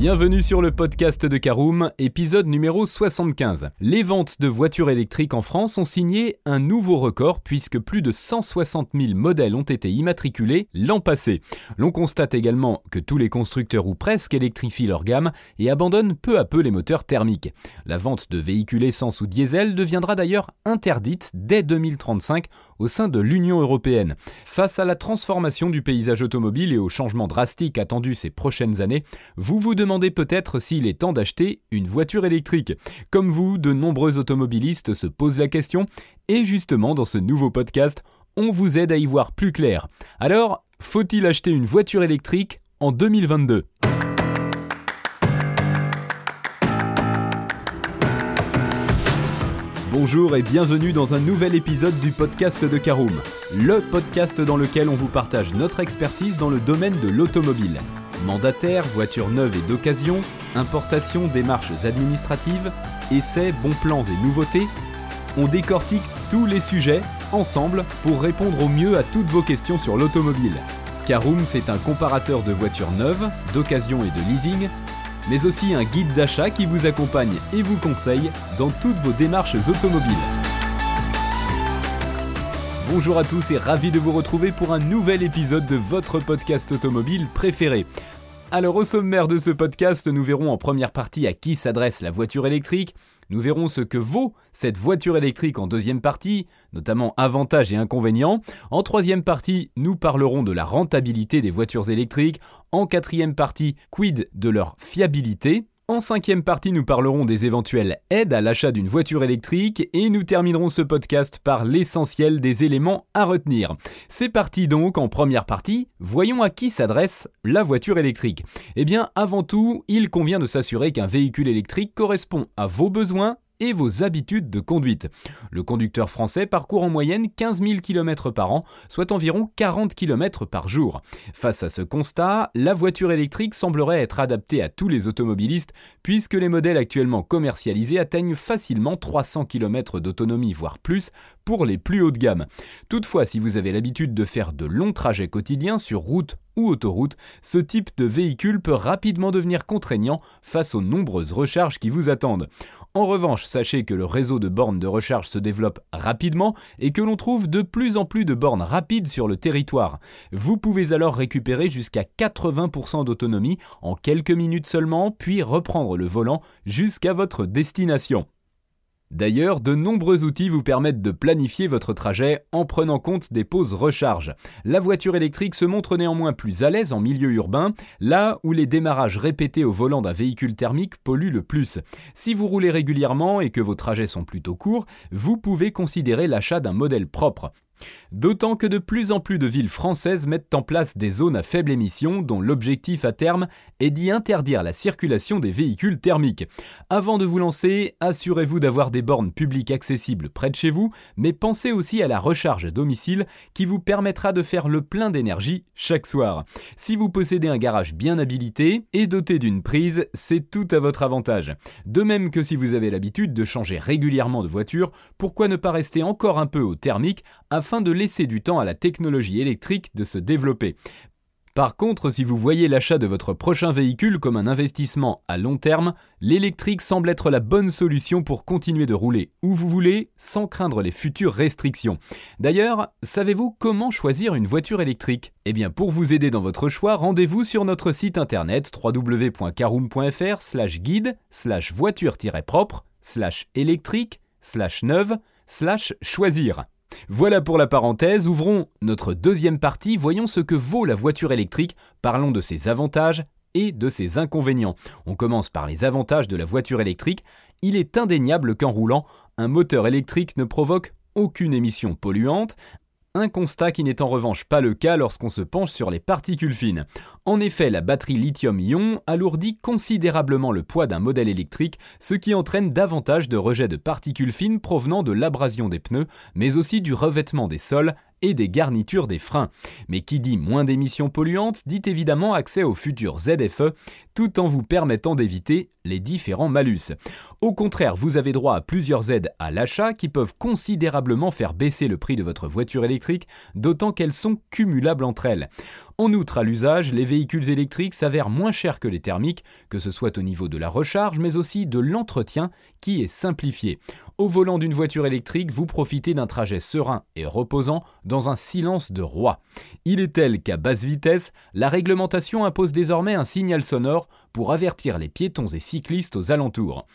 Bienvenue sur le podcast de Caroom, épisode numéro 75. Les ventes de voitures électriques en France ont signé un nouveau record puisque plus de 160 000 modèles ont été immatriculés l'an passé. L'on constate également que tous les constructeurs ou presque électrifient leur gamme et abandonnent peu à peu les moteurs thermiques. La vente de véhicules essence ou diesel deviendra d'ailleurs interdite dès 2035 au sein de l'Union européenne. Face à la transformation du paysage automobile et aux changements drastiques attendus ces prochaines années, vous vous demandez demandez peut-être s'il est temps d'acheter une voiture électrique. Comme vous, de nombreux automobilistes se posent la question, et justement dans ce nouveau podcast, on vous aide à y voir plus clair. Alors, faut-il acheter une voiture électrique en 2022 Bonjour et bienvenue dans un nouvel épisode du podcast de Caroom, le podcast dans lequel on vous partage notre expertise dans le domaine de l'automobile. Mandataires, voitures neuves et d'occasion, importation, démarches administratives, essais, bons plans et nouveautés, on décortique tous les sujets ensemble pour répondre au mieux à toutes vos questions sur l'automobile. Caroom, c'est un comparateur de voitures neuves, d'occasion et de leasing, mais aussi un guide d'achat qui vous accompagne et vous conseille dans toutes vos démarches automobiles. Bonjour à tous et ravi de vous retrouver pour un nouvel épisode de votre podcast automobile préféré. Alors au sommaire de ce podcast, nous verrons en première partie à qui s'adresse la voiture électrique, nous verrons ce que vaut cette voiture électrique en deuxième partie, notamment avantages et inconvénients. En troisième partie, nous parlerons de la rentabilité des voitures électriques. En quatrième partie, quid de leur fiabilité? En cinquième partie, nous parlerons des éventuelles aides à l'achat d'une voiture électrique et nous terminerons ce podcast par l'essentiel des éléments à retenir. C'est parti donc en première partie, voyons à qui s'adresse la voiture électrique. Eh bien, avant tout, il convient de s'assurer qu'un véhicule électrique correspond à vos besoins et vos habitudes de conduite. Le conducteur français parcourt en moyenne 15 000 km par an, soit environ 40 km par jour. Face à ce constat, la voiture électrique semblerait être adaptée à tous les automobilistes, puisque les modèles actuellement commercialisés atteignent facilement 300 km d'autonomie, voire plus, les plus hauts de gamme. Toutefois, si vous avez l'habitude de faire de longs trajets quotidiens sur route ou autoroute, ce type de véhicule peut rapidement devenir contraignant face aux nombreuses recharges qui vous attendent. En revanche, sachez que le réseau de bornes de recharge se développe rapidement et que l'on trouve de plus en plus de bornes rapides sur le territoire. Vous pouvez alors récupérer jusqu'à 80% d'autonomie en quelques minutes seulement, puis reprendre le volant jusqu'à votre destination. D'ailleurs, de nombreux outils vous permettent de planifier votre trajet en prenant compte des pauses recharge. La voiture électrique se montre néanmoins plus à l'aise en milieu urbain, là où les démarrages répétés au volant d'un véhicule thermique polluent le plus. Si vous roulez régulièrement et que vos trajets sont plutôt courts, vous pouvez considérer l'achat d'un modèle propre. D'autant que de plus en plus de villes françaises mettent en place des zones à faible émission dont l'objectif à terme est d'y interdire la circulation des véhicules thermiques. Avant de vous lancer, assurez-vous d'avoir des bornes publiques accessibles près de chez vous, mais pensez aussi à la recharge à domicile qui vous permettra de faire le plein d'énergie chaque soir. Si vous possédez un garage bien habilité et doté d'une prise, c'est tout à votre avantage. De même que si vous avez l'habitude de changer régulièrement de voiture, pourquoi ne pas rester encore un peu au thermique de laisser du temps à la technologie électrique de se développer. Par contre, si vous voyez l'achat de votre prochain véhicule comme un investissement à long terme, l'électrique semble être la bonne solution pour continuer de rouler où vous voulez sans craindre les futures restrictions. D'ailleurs, savez-vous comment choisir une voiture électrique? Eh bien, pour vous aider dans votre choix, rendez-vous sur notre site internet www.caroom.fr slash guide slash voiture-propre slash électrique slash neuve slash choisir. Voilà pour la parenthèse, ouvrons notre deuxième partie, voyons ce que vaut la voiture électrique, parlons de ses avantages et de ses inconvénients. On commence par les avantages de la voiture électrique. Il est indéniable qu'en roulant, un moteur électrique ne provoque aucune émission polluante, un constat qui n'est en revanche pas le cas lorsqu'on se penche sur les particules fines. En effet, la batterie lithium-ion alourdit considérablement le poids d'un modèle électrique, ce qui entraîne davantage de rejets de particules fines provenant de l'abrasion des pneus, mais aussi du revêtement des sols et des garnitures des freins. Mais qui dit moins d'émissions polluantes dit évidemment accès aux futurs ZFE, tout en vous permettant d'éviter les différents malus. Au contraire, vous avez droit à plusieurs aides à l'achat qui peuvent considérablement faire baisser le prix de votre voiture électrique, d'autant qu'elles sont cumulables entre elles. En outre, à l'usage, les véhicules électriques s'avèrent moins chers que les thermiques, que ce soit au niveau de la recharge, mais aussi de l'entretien qui est simplifié. Au volant d'une voiture électrique, vous profitez d'un trajet serein et reposant dans un silence de roi. Il est tel qu'à basse vitesse, la réglementation impose désormais un signal sonore pour avertir les piétons et cyclistes aux alentours.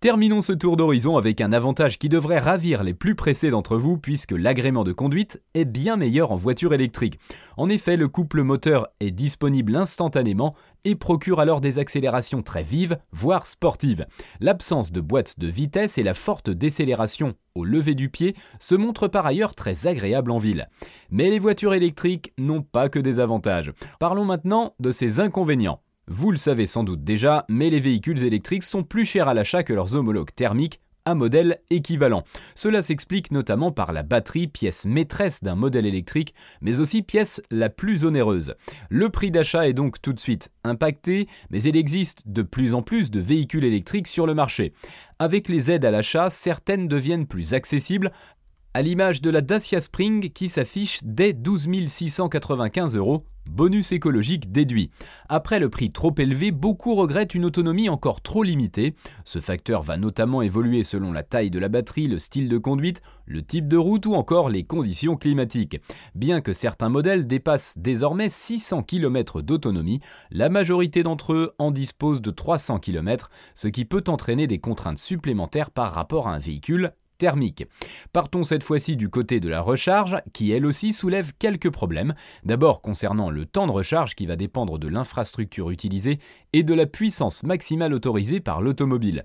Terminons ce tour d'horizon avec un avantage qui devrait ravir les plus pressés d'entre vous puisque l'agrément de conduite est bien meilleur en voiture électrique. En effet, le couple moteur est disponible instantanément et procure alors des accélérations très vives, voire sportives. L'absence de boîte de vitesse et la forte décélération au lever du pied se montrent par ailleurs très agréables en ville. Mais les voitures électriques n'ont pas que des avantages. Parlons maintenant de ces inconvénients. Vous le savez sans doute déjà, mais les véhicules électriques sont plus chers à l'achat que leurs homologues thermiques à modèle équivalent. Cela s'explique notamment par la batterie, pièce maîtresse d'un modèle électrique, mais aussi pièce la plus onéreuse. Le prix d'achat est donc tout de suite impacté, mais il existe de plus en plus de véhicules électriques sur le marché. Avec les aides à l'achat, certaines deviennent plus accessibles, à l'image de la Dacia Spring qui s'affiche dès 12 695 euros, bonus écologique déduit. Après le prix trop élevé, beaucoup regrettent une autonomie encore trop limitée. Ce facteur va notamment évoluer selon la taille de la batterie, le style de conduite, le type de route ou encore les conditions climatiques. Bien que certains modèles dépassent désormais 600 km d'autonomie, la majorité d'entre eux en disposent de 300 km, ce qui peut entraîner des contraintes supplémentaires par rapport à un véhicule thermique. Partons cette fois-ci du côté de la recharge, qui elle aussi soulève quelques problèmes. D'abord concernant le temps de recharge qui va dépendre de l'infrastructure utilisée et de la puissance maximale autorisée par l'automobile.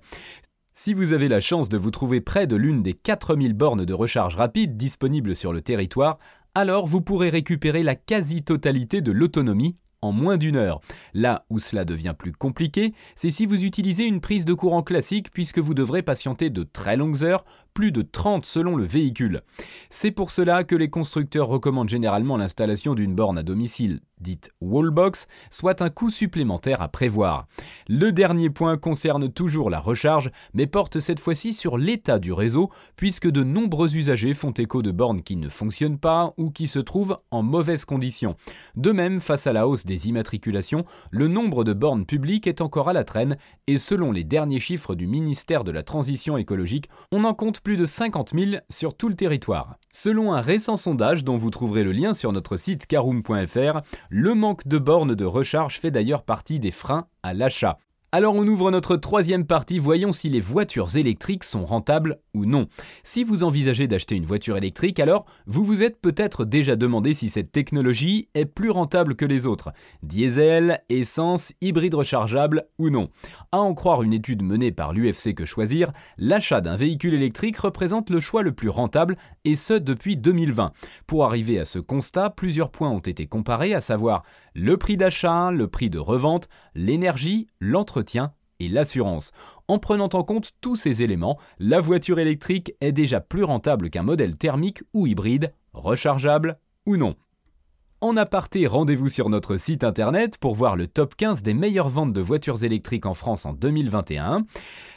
Si vous avez la chance de vous trouver près de l'une des 4000 bornes de recharge rapide disponibles sur le territoire, alors vous pourrez récupérer la quasi-totalité de l'autonomie en moins d'une heure. Là où cela devient plus compliqué, c'est si vous utilisez une prise de courant classique puisque vous devrez patienter de très longues heures, plus de 30 selon le véhicule. C'est pour cela que les constructeurs recommandent généralement l'installation d'une borne à domicile dite wallbox, soit un coût supplémentaire à prévoir. Le dernier point concerne toujours la recharge, mais porte cette fois-ci sur l'état du réseau, puisque de nombreux usagers font écho de bornes qui ne fonctionnent pas ou qui se trouvent en mauvaises conditions. De même, face à la hausse des immatriculations, le nombre de bornes publiques est encore à la traîne, et selon les derniers chiffres du ministère de la Transition écologique, on en compte plus de 50 000 sur tout le territoire. Selon un récent sondage dont vous trouverez le lien sur notre site caroom.fr, le manque de bornes de recharge fait d'ailleurs partie des freins à l'achat. Alors on ouvre notre troisième partie, voyons si les voitures électriques sont rentables ou non. Si vous envisagez d'acheter une voiture électrique, alors vous vous êtes peut-être déjà demandé si cette technologie est plus rentable que les autres. Diesel, essence, hybride rechargeable ou non. À en croire une étude menée par l'UFC Que Choisir, l'achat d'un véhicule électrique représente le choix le plus rentable et ce depuis 2020. Pour arriver à ce constat, plusieurs points ont été comparés, à savoir le prix d'achat, le prix de revente, l'énergie, l'entretien et l'assurance. En prenant en compte tous ces éléments, la voiture électrique est déjà plus rentable qu'un modèle thermique ou hybride, rechargeable ou non. En aparté, rendez-vous sur notre site internet pour voir le top 15 des meilleures ventes de voitures électriques en France en 2021.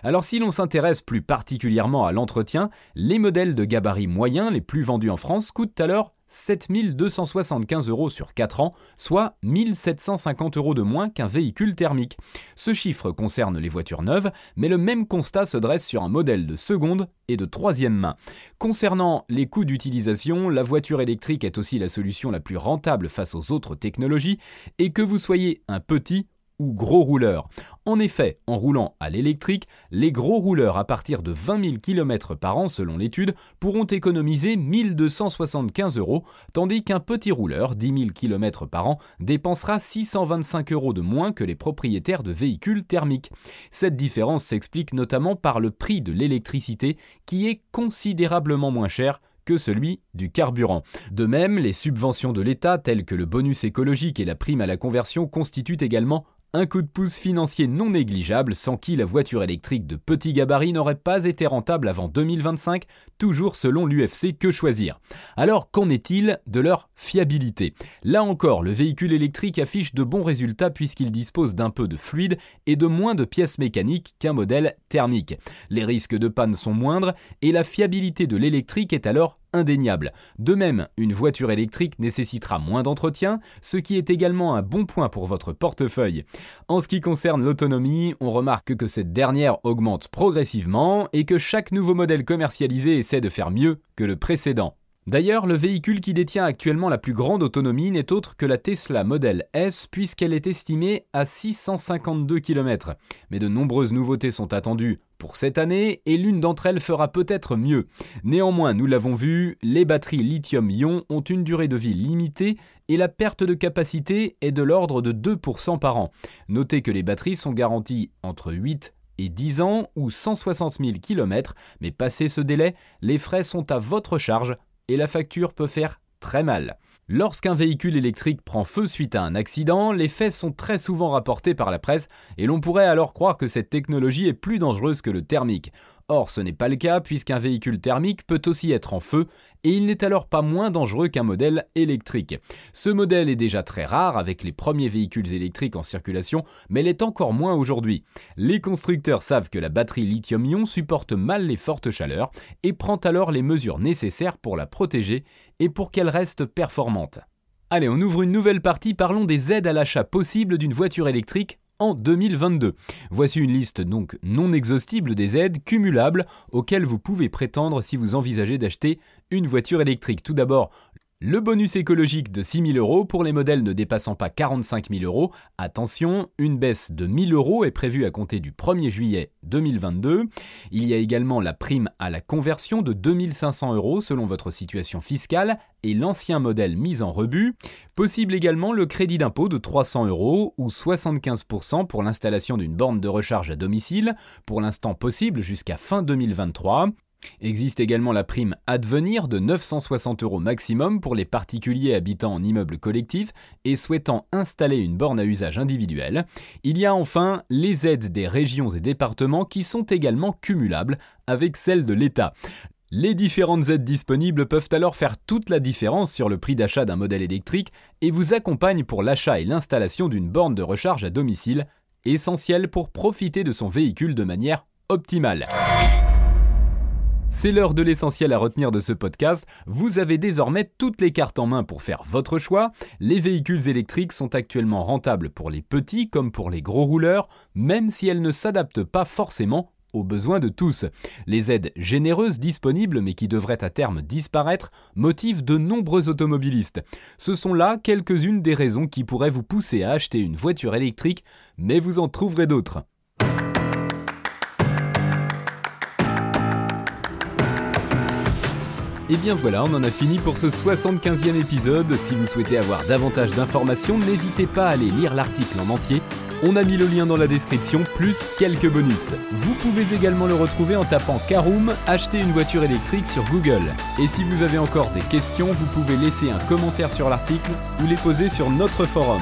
Alors si l'on s'intéresse plus particulièrement à l'entretien, les modèles de gabarit moyen les plus vendus en France coûtent alors 7275 euros sur 4 ans, soit 1750 euros de moins qu'un véhicule thermique. Ce chiffre concerne les voitures neuves, mais le même constat se dresse sur un modèle de seconde et de troisième main. Concernant les coûts d'utilisation, la voiture électrique est aussi la solution la plus rentable face aux autres technologies, et que vous soyez un petit ou gros rouleurs. En effet, en roulant à l'électrique, les gros rouleurs à partir de 20 000 km par an selon l'étude pourront économiser 1275 euros, tandis qu'un petit rouleur, 10 000 km par an, dépensera 625 euros de moins que les propriétaires de véhicules thermiques. Cette différence s'explique notamment par le prix de l'électricité qui est considérablement moins cher que celui du carburant. De même, les subventions de l'État telles que le bonus écologique et la prime à la conversion constituent également un coup de pouce financier non négligeable sans qui la voiture électrique de petit gabarit n'aurait pas été rentable avant 2025, toujours selon l'UFC Que Choisir. Alors qu'en est-il de leur fiabilité? Là encore, le véhicule électrique affiche de bons résultats puisqu'il dispose d'un peu de fluide et de moins de pièces mécaniques qu'un modèle thermique. Les risques de panne sont moindres et la fiabilité de l'électrique est alors indéniable. De même, une voiture électrique nécessitera moins d'entretien, ce qui est également un bon point pour votre portefeuille. En ce qui concerne l'autonomie, on remarque que cette dernière augmente progressivement et que chaque nouveau modèle commercialisé essaie de faire mieux que le précédent. D'ailleurs, le véhicule qui détient actuellement la plus grande autonomie n'est autre que la Tesla Model S puisqu'elle est estimée à 652 km. Mais de nombreuses nouveautés sont attendues pour cette année et l'une d'entre elles fera peut-être mieux. Néanmoins, nous l'avons vu, les batteries lithium-ion ont une durée de vie limitée et la perte de capacité est de l'ordre de 2% par an. Notez que les batteries sont garanties entre 8 et 10 ans ou 160 000 km, mais passé ce délai, les frais sont à votre charge et la facture peut faire très mal. Lorsqu'un véhicule électrique prend feu suite à un accident, les faits sont très souvent rapportés par la presse et l'on pourrait alors croire que cette technologie est plus dangereuse que le thermique. Or, ce n'est pas le cas puisqu'un véhicule thermique peut aussi être en feu et il n'est alors pas moins dangereux qu'un modèle électrique. Ce modèle est déjà très rare avec les premiers véhicules électriques en circulation, mais l'est encore moins aujourd'hui. Les constructeurs savent que la batterie lithium-ion supporte mal les fortes chaleurs et prend alors les mesures nécessaires pour la protéger et pour qu'elle reste performante. Allez, on ouvre une nouvelle partie, parlons des aides à l'achat possibles d'une voiture électrique en 2022. Voici une liste donc non exhaustible des aides cumulables auxquelles vous pouvez prétendre si vous envisagez d'acheter une voiture électrique. Tout d'abord, le bonus écologique de 6 000 euros pour les modèles ne dépassant pas 45 000 euros. Attention, une baisse de 1 000 euros est prévue à compter du 1er juillet 2022. Il y a également la prime à la conversion de 2 500 euros selon votre situation fiscale et l'ancien modèle mis en rebut. Possible également le crédit d'impôt de 300 euros ou 75% pour l'installation d'une borne de recharge à domicile, pour l'instant possible jusqu'à fin 2023. Existe également la prime Advenir de 960 euros maximum pour les particuliers habitant en immeuble collectif et souhaitant installer une borne à usage individuel. Il y a enfin les aides des régions et départements qui sont également cumulables avec celles de l'État. Les différentes aides disponibles peuvent alors faire toute la différence sur le prix d'achat d'un modèle électrique et vous accompagnent pour l'achat et l'installation d'une borne de recharge à domicile, essentielle pour profiter de son véhicule de manière optimale. C'est l'heure de l'essentiel à retenir de ce podcast. Vous avez désormais toutes les cartes en main pour faire votre choix. Les véhicules électriques sont actuellement rentables pour les petits comme pour les gros rouleurs, même si elles ne s'adaptent pas forcément aux besoins de tous. Les aides généreuses disponibles mais qui devraient à terme disparaître motivent de nombreux automobilistes. Ce sont là quelques-unes des raisons qui pourraient vous pousser à acheter une voiture électrique, mais vous en trouverez d'autres. Et bien voilà, on en a fini pour ce 75e épisode. Si vous souhaitez avoir davantage d'informations, n'hésitez pas à aller lire l'article en entier. On a mis le lien dans la description, plus quelques bonus. Vous pouvez également le retrouver en tapant Caroom, acheter une voiture électrique sur Google. Et si vous avez encore des questions, vous pouvez laisser un commentaire sur l'article ou les poser sur notre forum.